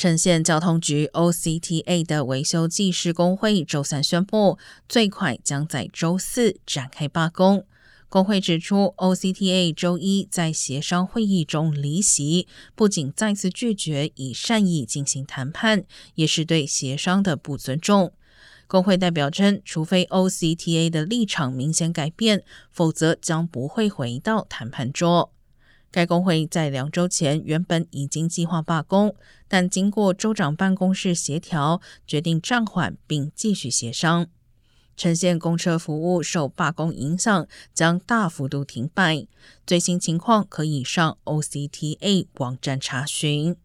呈县交通局 OCTA 的维修技师工会周三宣布，最快将在周四展开罢工。工会指出，OCTA 周一在协商会议中离席，不仅再次拒绝以善意进行谈判，也是对协商的不尊重。工会代表称，除非 OCTA 的立场明显改变，否则将不会回到谈判桌。该工会在两周前原本已经计划罢工，但经过州长办公室协调，决定暂缓并继续协商。呈现公车服务受罢工影响，将大幅度停摆。最新情况可以上 OCTA 网站查询。